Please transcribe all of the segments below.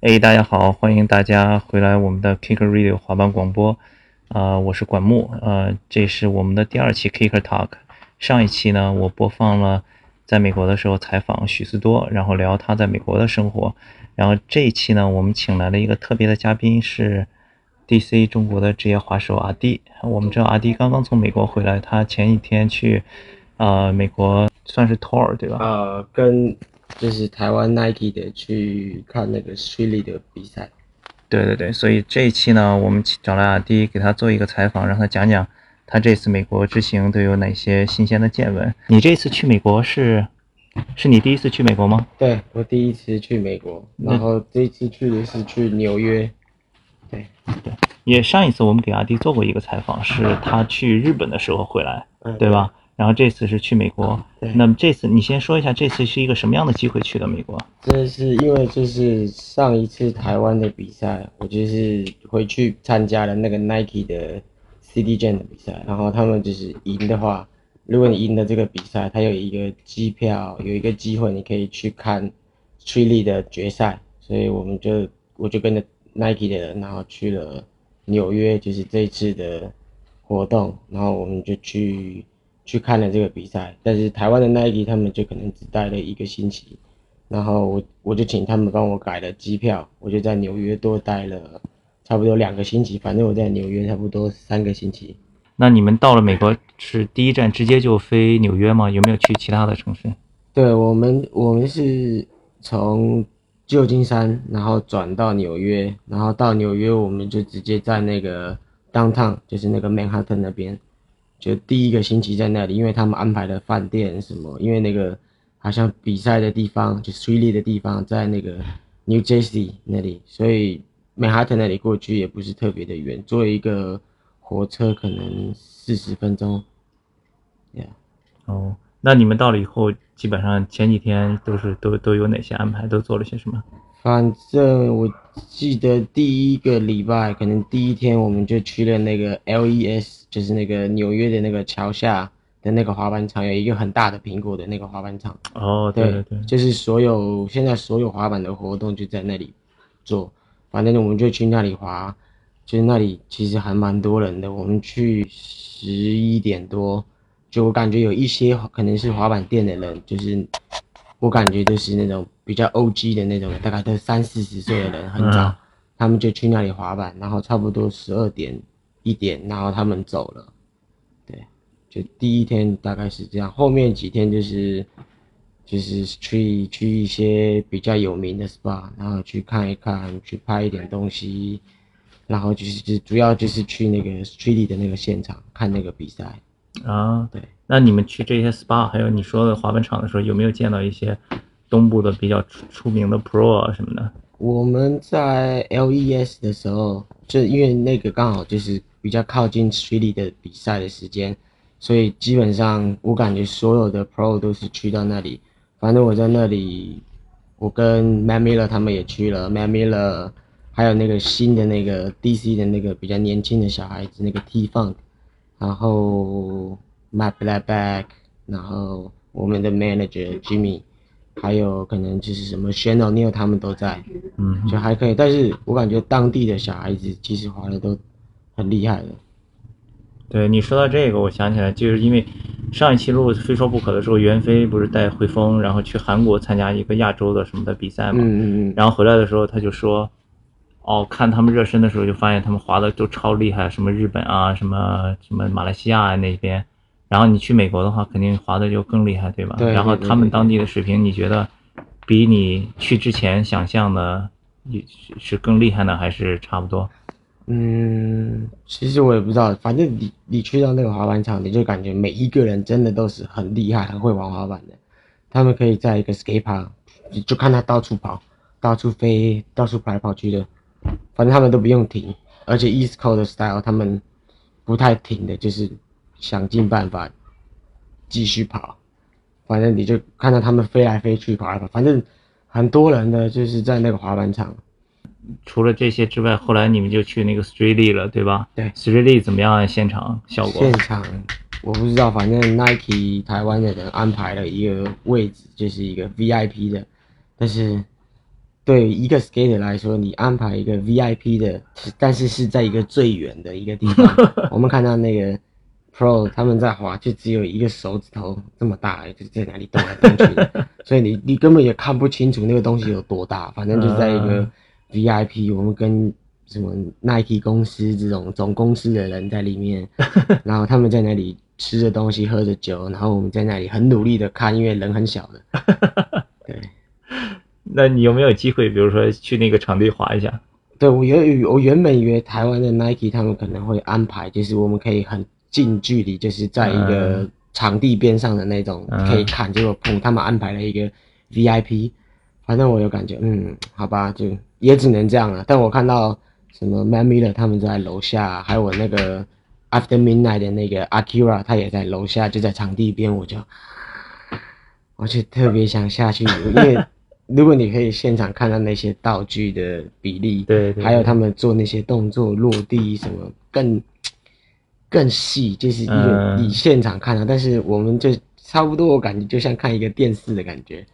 哎，大家好，欢迎大家回来我们的 Kicker Radio 滑板广播。啊、我是管木，呃，这是我们的第二期 Kicker Talk。上一期呢，我播放了在美国的时候采访许思多，然后聊他在美国的生活。然后这一期呢，我们请来了一个特别的嘉宾，是 DC 中国的职业滑手阿迪。我们知道阿迪刚刚从美国回来，他前几天去呃美国算是 tour 对吧？呃，跟就是台湾 Nike 的去看那个 Street 的比赛。对对对，所以这一期呢，我们找来阿迪给他做一个采访，让他讲讲他这次美国之行都有哪些新鲜的见闻。你这次去美国是，是你第一次去美国吗？对我第一次去美国，然后这一次去的是去纽约。对对，也上一次我们给阿迪做过一个采访，是他去日本的时候回来，嗯，对吧？然后这次是去美国。对那么这次你先说一下，这次是一个什么样的机会去的美国？这是因为就是上一次台湾的比赛，我就是回去参加了那个 Nike 的 CD Gen 的比赛，然后他们就是赢的话，如果你赢了这个比赛，它有一个机票，有一个机会你可以去看 Street League 的决赛，所以我们就我就跟着 Nike 的人，然后去了纽约，就是这一次的活动，然后我们就去去看了这个比赛，但是台湾的 Nike 他们就可能只待了一个星期。然后我我就请他们帮我改了机票，我就在纽约多待了差不多两个星期，反正我在纽约差不多三个星期。那你们到了美国是第一站直接就飞纽约吗？有没有去其他的城市？对我们，我们是从旧金山，然后转到纽约，然后到纽约我们就直接在那个 downtown，就是那个曼哈顿那边，就第一个星期在那里，因为他们安排了饭店什么，因为那个好像比赛的地方就 Street League 的地方在那个 New Jersey 那里，所以曼哈顿那里过去也不是特别的远，坐一个火车可能四十分钟，Yeah。哦，那你们到了以后，基本上前几天都是都都有哪些安排？都做了些什么？反正我记得第一个礼拜，可能第一天我们就去了那个 LES，就是那个纽约的那个桥下的那个滑板场，有一个很大的苹果的那个滑板场。哦，对对对，就是所有现在所有滑板的活动就在那里做，反正我们就去那里滑，就是那里其实还蛮多人的。我们去十一点多，就我感觉有一些可能是滑板店的人，就是我感觉就是那种比较 OG 的那种，大概都三四十岁的人，很早，嗯他们就去那里滑板，然后差不多十二点一点，然后他们走了。对，就第一天大概是这样，后面几天就是就是去去一些比较有名的 SPA，然后去看一看，去拍一点东西，然后就是就主要就是去那个 Street 的那个现场看那个比赛。啊，对，那你们去这些 SPA，还有你说的滑板场的时候，有没有见到一些东部的比较出出名的 Pro 啊什么的？我们在 LES 的时候，就因为那个刚好就是比较靠近 Street 的比赛的时间，所以基本上我感觉所有的 Pro 都是去到那里。反正我在那里，我跟 Matt Miller 他们也去了，Matt Miller 还有那个新的那个 DC 的那个比较年轻的小孩子，那个 T Funk，然后 Matt Blackback，然后我们的 manager Jimmy。还有可能就是什么 s h a n o Neil 他们都在，嗯，就还可以。但是我感觉当地的小孩子其实滑的都很厉害的。对你说到这个，我想起来，就是因为上一期录《非说不可》的时候，袁飞不是带汇丰，然后去韩国参加一个亚洲的什么的比赛嘛，嗯嗯嗯，然后回来的时候他就说，哦，看他们热身的时候就发现他们滑的都超厉害，什么日本啊，什么什么马来西亚啊那边，然后你去美国的话，肯定滑的就更厉害，对吧？对然后他们当地的水平，你觉得比你去之前想象的也是是更厉害呢，还是差不多？嗯，其实我也不知道，反正你你去到那个滑板场，你就感觉每一个人真的都是很厉害、很会玩滑板的。他们可以在一个 skate park，你就看他到处跑、到处飞、到处跑来跑去的，反正他们都不用停。而且 East Coast 的 style 他们不太停的，就是想尽办法继续跑。反正你就看到他们飞来飞去、跑来跑，反正很多人呢就是在那个滑板场。除了这些之外，后来你们就去那个 Street League 了，对吧？对，Street League 怎么样啊？现场效果现？场我不知道，反正 Nike 台湾的人安排了一个位置，就是一个 VIP 的，但是对一个 skater 来说，你安排一个 VIP 的，但是是在一个最远的一个地方。我们看到那个 Pro 他们在滑，就只有一个手指头这么大，就在哪里动来动去的，所以你你根本也看不清楚那个东西有多大。反正就在一个 VIP，我们跟什么 Nike 公司这种总公司的人在里面，然后他们在那里吃着东西，喝着酒，然后我们在那里很努力的看，因为人很小的。对。那你有没有机会，比如说去那个场地滑一下？对我原我原本以为台湾的 Nike 他们可能会安排，就是我们可以很近距离，就是在一个场地边上的那种可以看。结果碰他们安排了一个 VIP，反正我有感觉，嗯，好吧，就也只能这样了。但我看到什么 m a m i l a 他们在楼下，还有我那个 After Midnight 的那个 Akira 他也在楼下，就在场地边，我就我就特别想下去，因为。如果你可以现场看到那些道具的比例，对，还有他们做那些动作落地什么更更细，就是你现场看到，但是我们就差不多，我感觉就像看一个电视的感觉。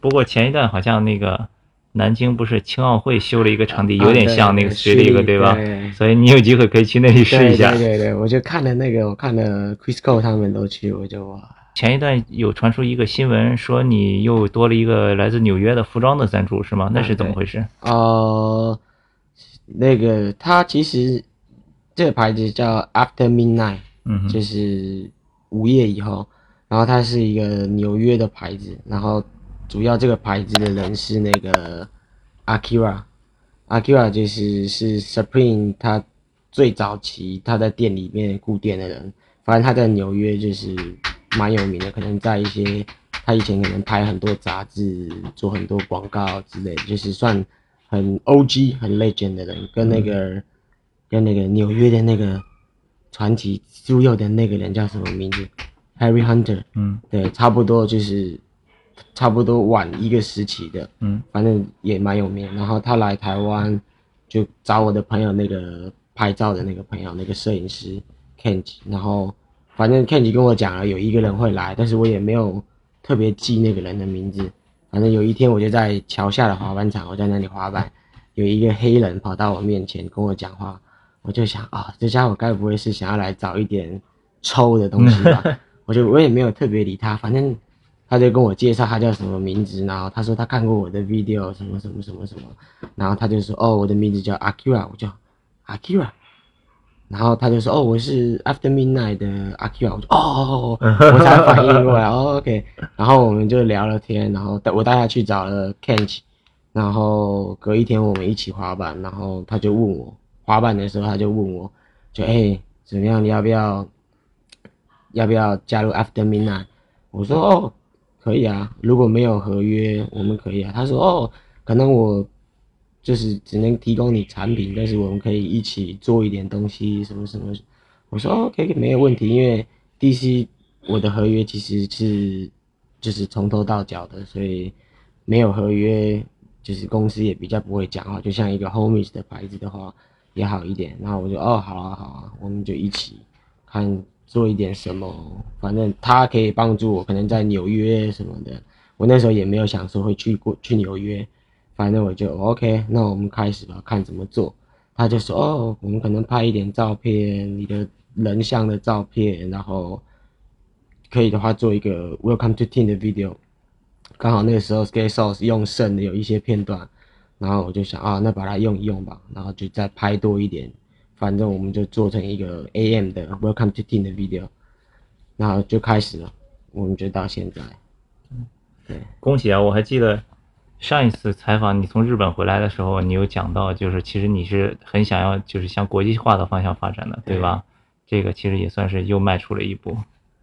不过前一段好像那个南京不是青奥会修了一个场地，有点像那个水里个，对吧？所以你有机会可以去那里试一下。对对对，我就看了那个，我看了 Chris Cole 他们都去，我就哇。前一段有传出一个新闻，说你又多了一个来自纽约的服装的赞助，是吗？那是怎么回事？呃，那个它其实这个牌子叫 After Midnight，嗯，就是午夜以后。然后它是一个纽约的牌子，然后主要这个牌子的人是那个 Akira，Akira 就是是 Supreme，他最早期他在店里面雇店的人，反正他在纽约就是。蛮有名的，可能在一些他以前可能拍很多杂志，做很多广告之类，就是算很 O.G. 很 legend 的人，跟那个跟那个纽约的那个传奇猪肉的那个人叫什么名字？Harry Hunter。嗯，对，差不多就是差不多晚一个时期的。嗯，反正也蛮有名。然后他来台湾就找我的朋友，那个拍照的那个朋友，那个摄影师 Ken，然后。反正 Kenji 跟我讲了，有一个人会来，但是我也没有特别记那个人的名字。反正有一天，我就在桥下的滑板场，我在那里滑板，有一个黑人跑到我面前跟我讲话，我就想啊，这家伙该不会是想要来找一点抽的东西吧？我就我也没有特别理他，反正他就跟我介绍他叫什么名字，然后他说他看过我的 video 什么什么什么什么，然后他就说哦，我的名字叫 Akira，我叫 Akira。然后他就说：“哦，我是 After Midnight 的阿 Q 啊。”我就哦，我才反应过来。哦，OK。然后我们就聊了天，然后带我带他去找了 Kench，然后隔一天我们一起滑板，然后他就问我滑板的时候，他就问我，就哎怎么样？你要不要要不要加入 After Midnight？我说哦，可以啊。如果没有合约，我们可以啊。他说哦，可能我。就是只能提供你产品，但是我们可以一起做一点东西，什么什么。我说 OK，没有问题，因为 DC 我的合约其实是就是从头到脚的，所以没有合约，就是公司也比较不会讲话。就像一个 Homies 的牌子的话也好一点。然后我就哦，好啊好啊，我们就一起看做一点什么，反正他可以帮助我，可能在纽约什么的。我那时候也没有想说会去过去纽约。反正我就 OK，那我们开始吧，看怎么做。他就说：“哦，我们可能拍一点照片，你的人像的照片，然后可以的话做一个 Welcome to Team 的 video。刚好那个时候 Skate Source 用剩的有一些片段，然后我就想啊，那把它用一用吧，然后就再拍多一点。反正我们就做成一个 AM 的 Welcome to Team 的 video，然后就开始了。我们就到现在，对，恭喜啊！我还记得。上一次采访你从日本回来的时候，你有讲到，就是其实你是很想要，就是向国际化的方向发展的，对吧？这个其实也算是又迈出了一步。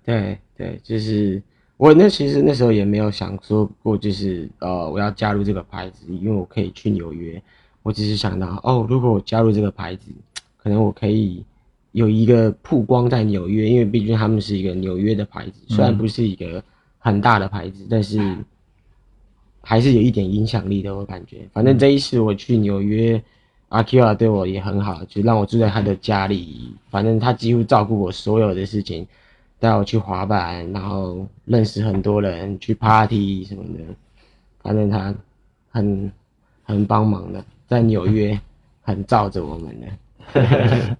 对对，就是我那其实那时候也没有想说过，就是呃我要加入这个牌子，因为我可以去纽约。我只是想到，哦，如果我加入这个牌子，可能我可以有一个曝光在纽约，因为毕竟他们是一个纽约的牌子，虽然不是一个很大的牌子，但是。还是有一点影响力的，我感觉。反正这一次我去纽约，阿 Q 啊对我也很好，就让我住在他的家里。反正他几乎照顾我所有的事情，带我去滑板，然后认识很多人，去 party 什么的。反正他很很帮忙的，在纽约 很罩着我们的。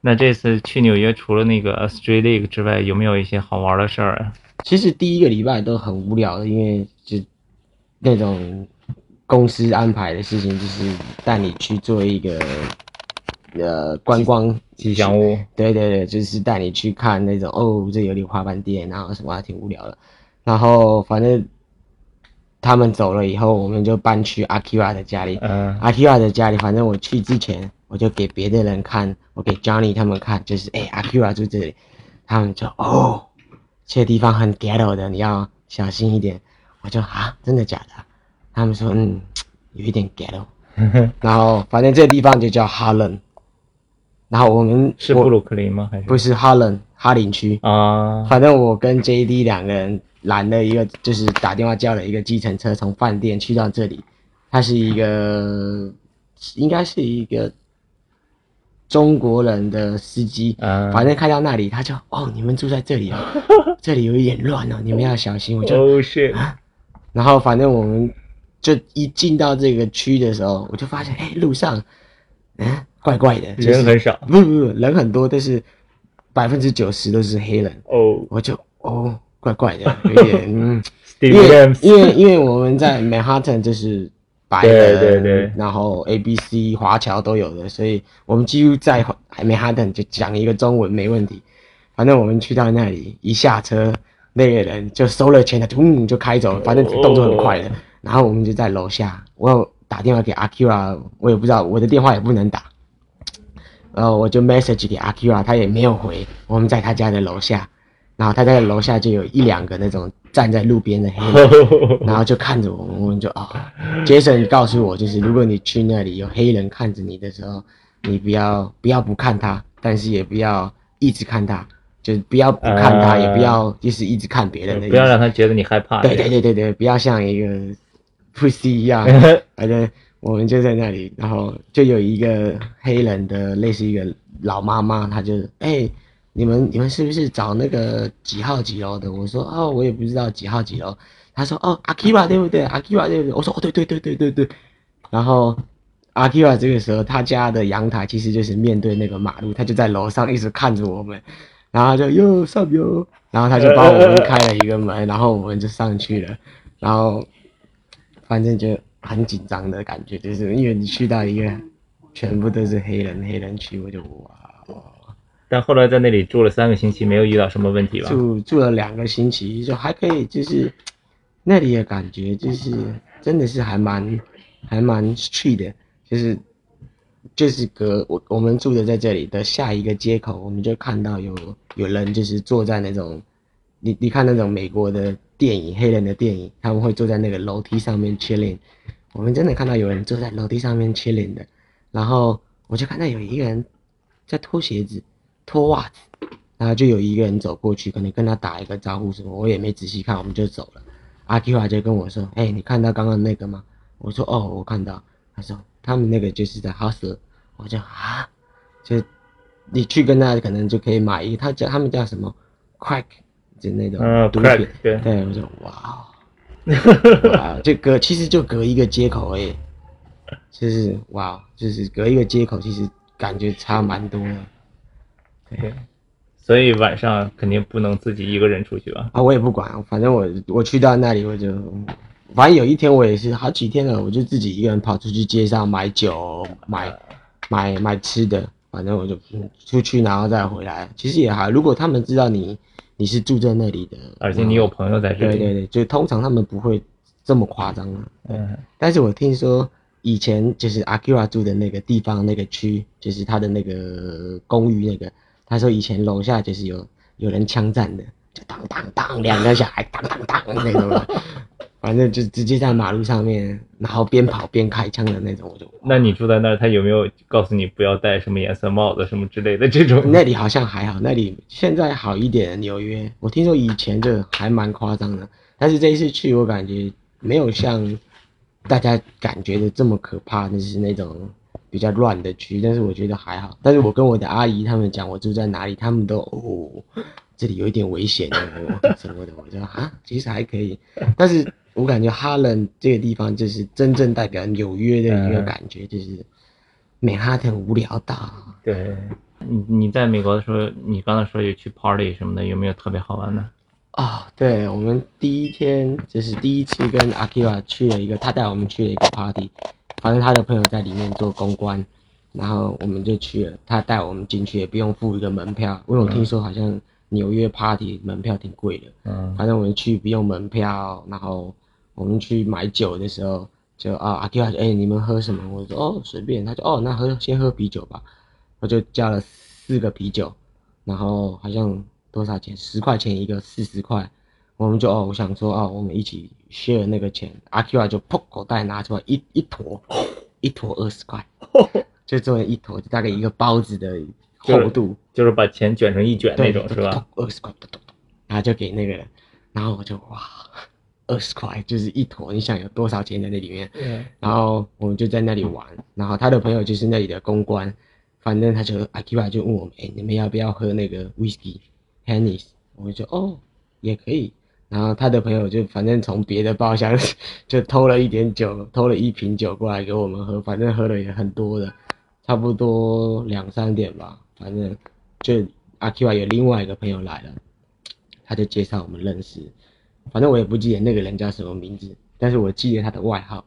那这次去纽约，除了那个 Street League 之外，有没有一些好玩的事儿啊？其实第一个礼拜都很无聊的，因为就那种公司安排的事情，就是带你去做一个呃观光吉祥物。对对对，就是带你去看那种哦，这有点滑板店，然后什么还挺无聊的。然后反正他们走了以后，我们就搬去阿 Kira 的家里。嗯，阿 Kira 的家里，反正我去之前，我就给别的人看，我给 Johnny 他们看，就是哎，阿 Kira 住这里，他们就哦，这地方很 ghetto 的，你要小心一点。我就啊，真的假的？他们说嗯，有一点 ghetto。然后反正这个地方就叫 Harlem。然后我们是布鲁克林吗？还是不是 Harlem 哈林区？啊？反正我跟 JD 两个人拦了一个，就是打电话叫了一个计程车，从饭店去到这里。他是一个，应该是一个中国人的司机。啊反正开到那里，他就哦，你们住在这里啊，这里有一点乱哦，你们要小心。我就，哦是，然后反正我们就一进到这个区的时候，我就发现，哎，路上，嗯，怪怪的，就是人很少。不不不，人很多，但是百分之九十都是黑人。哦我就哦，怪怪的，有点嗯，因为。因为因为我们在 Manhattan 就是白人，对对对然后 A B C 华侨都有的，所以我们几乎在 Manhattan 就讲一个中文没问题。反正我们去到那里，一下车，那个人就收了钱的，咚就开走，反正动作很快的。然后我们就在楼下，我打电话给 Akira，我也不知道我的电话也不能打，然后我就 message 给 Akira，他也没有回。我们在他家的楼下，然后他在楼下就有一两个那种站在路边的黑人，然后就看着我们，我们就啊、杰森告诉我，就是如果你去那里有黑人看着你的时候，你不要不要不看他，但是也不要一直看他，就是不要不看他，呃也不要就是一直看别人的，不要让他觉得你害怕。对对对对对，不要像一个 pussy 一样，反正我们就在那里，然后就有一个黑人的类似一个老妈妈，她就哎、你们你们是不是找那个几号几楼的？我说哦，我也不知道几号几楼。她说哦阿 Kira 对不对阿 Kira 对不对？我说哦，对对对对对对。然后阿 Kira 这个时候他家的阳台其实就是面对那个马路，他就在楼上一直看着我们，然后他就又上哟，然后他就帮我们开了一个门，然后我们就上去了，然后反正就很紧张的感觉，就是因为你去到一个全部都是黑人黑人区，我就哇，但后来在那里住了三个星期，没有遇到什么问题吧？住住了两个星期，就还可以，就是那里的感觉就是真的是还蛮还蛮 street 的，就是就是隔我我们住的在这里的下一个街口，我们就看到有有人就是坐在那种，你你看那种美国的电影黑人的电影，他们会坐在那个楼梯上面 chilling，我们真的看到有人坐在楼梯上面 chilling 的，然后我就看到有一个人在脱鞋子、脱袜子。然后就有一个人走过去，可能跟他打一个招呼什么，我也没仔细看，我们就走了。阿 Q 啊就跟我说：“哎、你看到刚刚那个吗？”我说：“哦，我看到。”他说：“他们那个就是在 hustle。”我就啊，就你去跟他可能就可以买一个，他叫他们叫什么 crack，就那种嗯毒品。，crack，对对，我说哇哦，哇，就隔其实就隔一个街口而已，就是哇，就是隔一个街口，其实感觉差蛮多的。对，所以晚上肯定不能自己一个人出去吧？啊，我也不管，反正我我去到那里我就，反正有一天我也是好几天了，我就自己一个人跑出去街上买酒、买买买吃的，反正我就嗯出去然后再回来，其实也还，如果他们知道你你是住在那里的，而且你有朋友在这里。对对对，就通常他们不会这么夸张啊。嗯，但是我听说以前就是 Akira 住的那个地方那个区，就是他的那个公寓那个，他说以前楼下就是有有人枪战的，就当当当，两个小孩当当当那种的，反正就直接在马路上面，然后边跑边开枪的那种，我就那你住在那儿，他有没有告诉你不要戴什么颜色帽子什么之类的这种？那里好像还好，那里现在好一点。纽约，我听说以前就还蛮夸张的，但是这一次去，我感觉没有像大家感觉的这么可怕，就是那种比较乱的区。但是我觉得还好。但是我跟我的阿姨他们讲我住在哪里，他们都哦，这里有一点危险哦什么的。我就啊，其实还可以。但是我感觉哈伦这个地方就是真正代表纽约的一个嗯感觉，就是美哈顿无聊到。对，你你在美国的时候，你刚才说有去 party 什么的，有没有特别好玩的？啊、对，我们第一天就是第一次跟阿 Q 啊去了一个，他带我们去了一个 party，反正他的朋友在里面做公关，然后我们就去了，他带我们进去也不用付一个门票，因为我听说好像纽约 party 门票挺贵的，嗯反正我们去不用门票，然后我们去买酒的时候就啊阿 Q 啊哎、你们喝什么？我说哦随便，他就哦那喝先喝啤酒吧，我就加了四个啤酒，然后好像多少钱？十块钱一个，四十块。我们就哦，我想说哦，我们一起 share 那个钱。阿 Q 啊就破口袋拿出来一一坨，一坨二十块，就这么一坨，就大概一个包子的厚度。就是把钱卷成一卷那种是吧？？二十块，然后就给那个人，然后我就哇，二十块就是一坨，你想有多少钱在那里面？嗯然后我们就在那里玩，然后他的朋友就是那里的公关，反正他就阿 Q 啊就问我们，哎，你们要不要喝那个 whisky Hennis？我们就哦也可以。然后他的朋友就反正从别的包厢 就偷了一点酒，偷了一瓶酒过来给我们喝，反正喝的也很多的，差不多两三点吧。反正就阿 Q 啊有另外一个朋友来了，他就介绍我们认识，反正我也不记得那个人叫什么名字，但是我记得他的外号。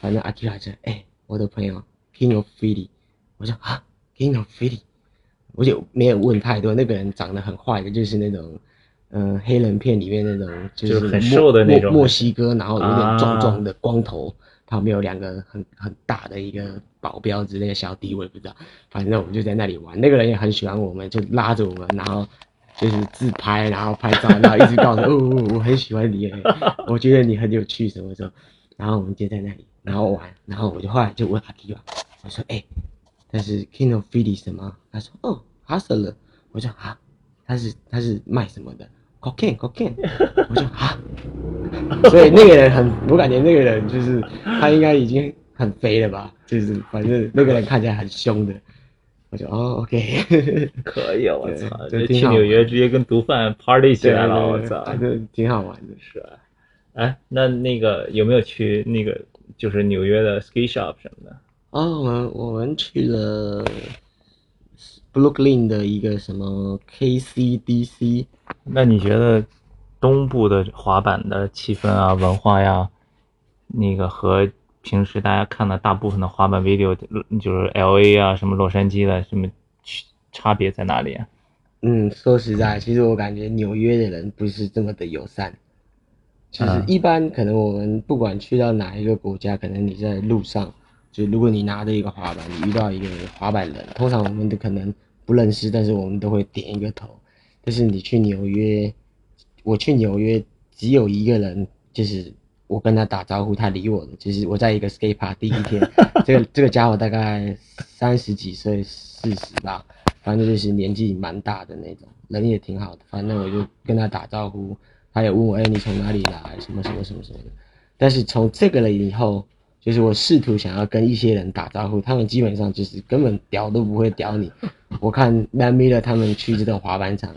反正阿 Q 还说，哎、我的朋友 King of Philly，我说啊 King of Philly，我就没有问太多。那个人长得很坏的，就是那种，嗯、黑人片里面那种，就就是很墨瘦的那种。墨墨西哥，然后有点壮啊壮的光头，旁边有两个很很大的一个保镖之类的小弟，我也不知道。反正我们就在那里玩，那个人也很喜欢我们，就拉着我们，然后就是自拍，然后拍照，然后一直告诉我，哦，我很喜欢你，我觉得你很有趣，什么什么？然后我们就在那里，然后玩，然后我就后来就问阿 Q 啊，我说，哎、他是 King of Fiddy 什么？他说，哦 h u s t l e r 我说啊，他是他是卖什么的？Cocaine Cocaine，我说啊，所以那个人很，我感觉那个人就是他应该已经很肥了吧，就是反正那个人看起来很凶的，我就哦 OK，可以，我操！这对挺好去纽约直接跟毒贩 party 起来了，我操！反正挺好玩的。是吧，哎，那那个有没有去那个就是纽约的 ski shop 什么的？哦，我们我们去了 Brooklyn 的一个什么 KCDC，那你觉得东部的滑板的气氛啊、文化呀，那个和平时大家看的大部分的滑板 video，就是 L A 啊、什么洛杉矶的，什么区差别在哪里啊？嗯，说实在，其实我感觉纽约的人不是这么的友善。就是嗯一般可能我们不管去到哪一个国家，可能你在路上，就如果你拿着一个滑板，你遇到一个滑板人，通常我们都可能不认识，但是我们都会点一个头。但是你去纽约，我去纽约只有一个人，就是我跟他打招呼，他理我的，就是我在一个 skate park 第一天，这个这个家伙大概三十几岁，四十吧，反正就是年纪蛮大的那种，人也挺好的，反正我就跟他打招呼，他也问我，哎、你从哪里来，什么什么什么什么的。但是从这个了以后，就是我试图想要跟一些人打招呼，他们基本上就是根本屌都不会屌你。我看 Man Miller 他们去这种滑板场，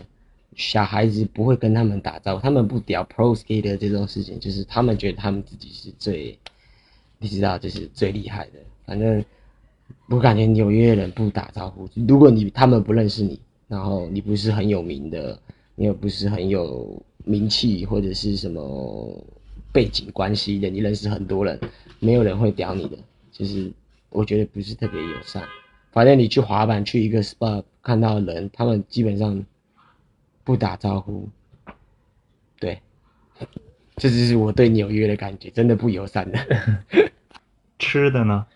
小孩子不会跟他们打招呼，他们不屌 Pro Skater 这种事情，就是他们觉得他们自己是最，你知道，就是最厉害的。反正我感觉纽约人不打招呼，如果你他们不认识你，然后你不是很有名的，你也不是很有名气或者是什么背景关系的，你认识很多人，没有人会屌你的。就是我觉得不是特别友善。反正你去滑板去一个 SPA 看到人，他们基本上不打招呼。对，这就是我对纽约的感觉，真的不友善的。吃的呢？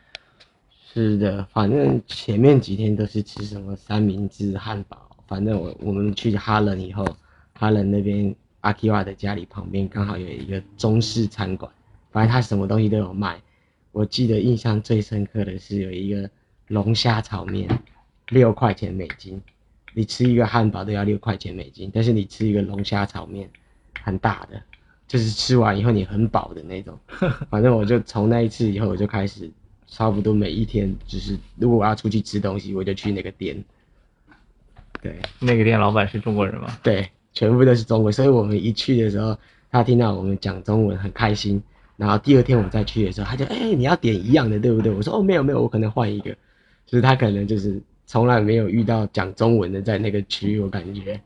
是的，反正前面几天都是吃什么三明治、汉堡。反正我我们去哈伦以后，哈伦那边阿基瓦的家里旁边刚好有一个中式餐馆，反正他什么东西都有卖。我记得印象最深刻的是有一个龙虾炒面，六块钱美金。你吃一个汉堡都要六块钱美金，但是你吃一个龙虾炒面，很大的，就是吃完以后你很饱的那种。反正我就从那一次以后，我就开始差不多每一天，就是如果我要出去吃东西，我就去那个店。对那个店老板是中国人吗？对，全部都是中国，所以我们一去的时候，他听到我们讲中文很开心。然后第二天我再去的时候，他就哎，你要点一样的，对不对？我说哦，没有没有，我可能换一个。就是他可能就是从来没有遇到讲中文的在那个区域，我感觉。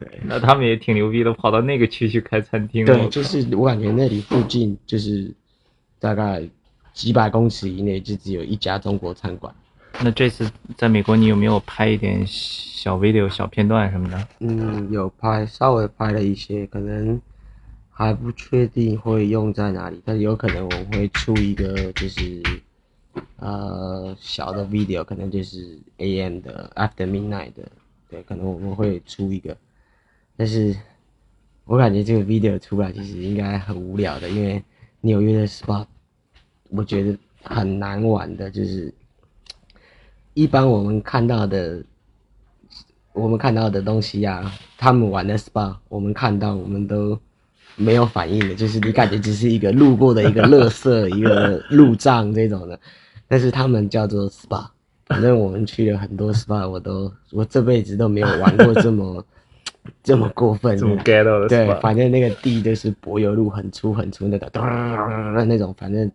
对，那他们也挺牛逼的，跑到那个区去开餐厅。对，就是我感觉那里附近就是大概几百公尺以内就只有一家中国餐馆。那这次在美国，你有没有拍一点小 video、小片段什么的？嗯，有拍，稍微拍了一些，可能。还不确定会用在哪里，但有可能我会出一个就是呃小的 video，可能就是 AM 的 After Midnight 的，对，可能我们会出一个，但是我感觉这个 video 出来其实应该很无聊的，因为纽约的 spot 我觉得很难玩的，就是一般我们看到的我们看到的东西呀，他们玩的 spot 我们看到我们都。没有反应的，就是你感觉只是一个路过的一个乐色，一个路障这种的，但是他们叫做 SPA。反正我们去了很多 SPA，我都我这辈子都没有玩过这么 这么过分，这么 get 到的。对，反正那个地就是柏油路，很粗很粗那个，那种反正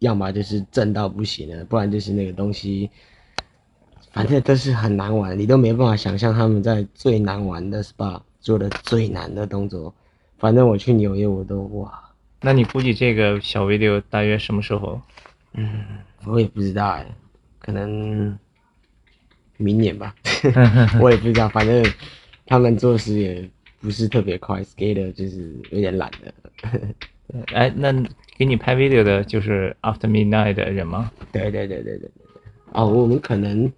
要么就是震到不行了，不然就是那个东西，反正都是很难玩，你都没办法想象他们在最难玩的 SPA 做的最难的动作。反正我去纽约，我都哇。那你估计这个小 video 大约什么时候？嗯，我也不知道哎，可能明年吧。我也不知道，反正他们做事也不是特别快，skater 就是有点懒的。哎，那给你拍 video 的就是 After Midnight 的人吗？对对对对对对。哦，我们可能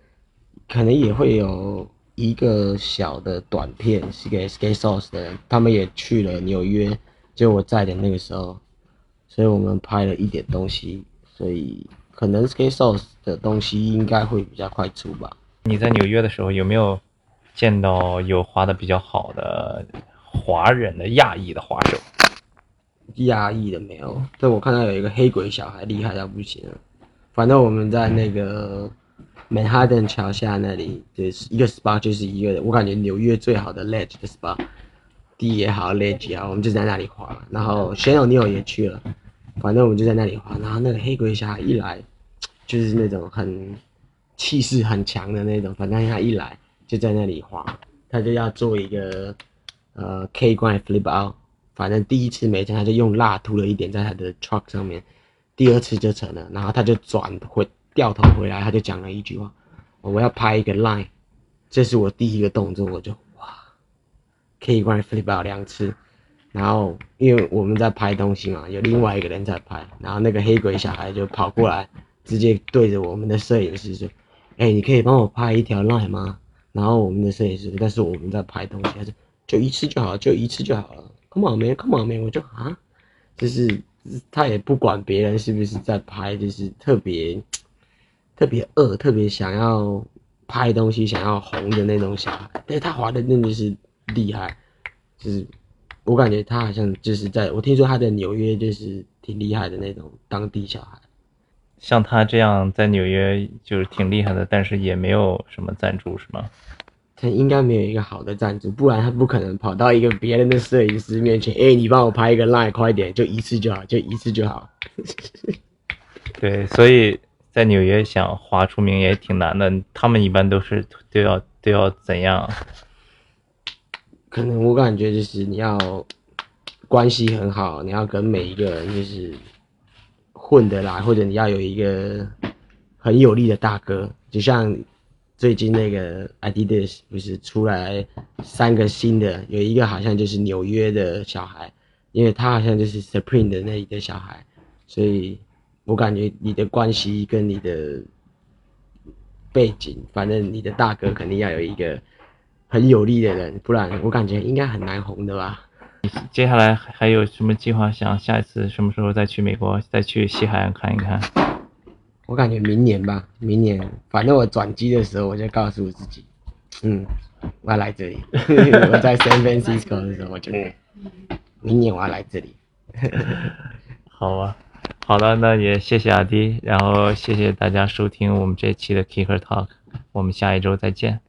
可能也会有。一个小的短片是给 Skate Source 的人，他们也去了纽约，就我在的那个时候，所以我们拍了一点东西，所以可能 Sauce 的东西应该会比较快出吧。你在纽约的时候有没有见到有滑的比较好的华人的亚裔的滑手？亚裔的没有，但我看到有一个黑鬼小孩厉害到不行，反正我们在那个。曼哈顿桥下那里就是一个 SPA，就是一个我感觉纽约最好的 ledge 的 SPA，地也好，ledge 也好，我们就在那里滑。然后 s h a n Neil 也去了，反正我们就在那里滑。然后那个黑鬼侠一来，就是那种很气势很强的那种，反正他一来就在那里滑，他就要做一个呃 K 怪 flip out，反正第一次没成，他就用蜡涂了一点在他的 truck 上面，第二次就成了，然后他就转回。掉头回来，他就讲了一句话：“我要拍一个 line，这是我第一个动作。”我就哇，，K 关 flip out 两次。然后因为我们在拍东西嘛，有另外一个人在拍，然后那个黑鬼小孩就跑过来，直接对着我们的摄影师说：“哎，你可以帮我拍一条 line 吗？”然后我们的摄影师，但是我们在拍东西，他说：“就一次就好，就一次就好了。”Come on man，Come on man，我就啊，就是他也不管别人是不是在拍，就是特别。特别饿，特别想要拍东西，想要红的那种小孩，但是他滑的真的是厉害，就是我感觉他好像就是在我听说他在纽约就是挺厉害的那种当地小孩。像他这样在纽约就是挺厉害的，但是也没有什么赞助，是吗？他应该没有一个好的赞助，不然他不可能跑到一个别人的摄影师面前，哎，你帮我拍一个 line，快点，就一次就好，就一次就好。对，所以。在纽约想划出名也挺难的，他们一般都是都要都要怎样？可能我感觉就是你要关系很好，你要跟每一个人就是混得来，或者你要有一个很有力的大哥，就像最近那个 Adidas 不是出来三个新的，有一个好像就是纽约的小孩，因为他好像就是 Supreme 的那一个小孩，所以。我感觉你的关系跟你的背景，反正你的大哥肯定要有一个很有力的人，不然我感觉应该很难红的吧。接下来还有什么计划？想下一次什么时候再去美国，再去西海岸看一看？我感觉明年吧，明年，反正我转机的时候我就告诉我自己，嗯，我要来这里。我在 San Francisco 的时候我就，明年我要来这里。好啊。好了，那也谢谢阿迪，然后谢谢大家收听我们这期的 Kicker Talk，我们下一周再见。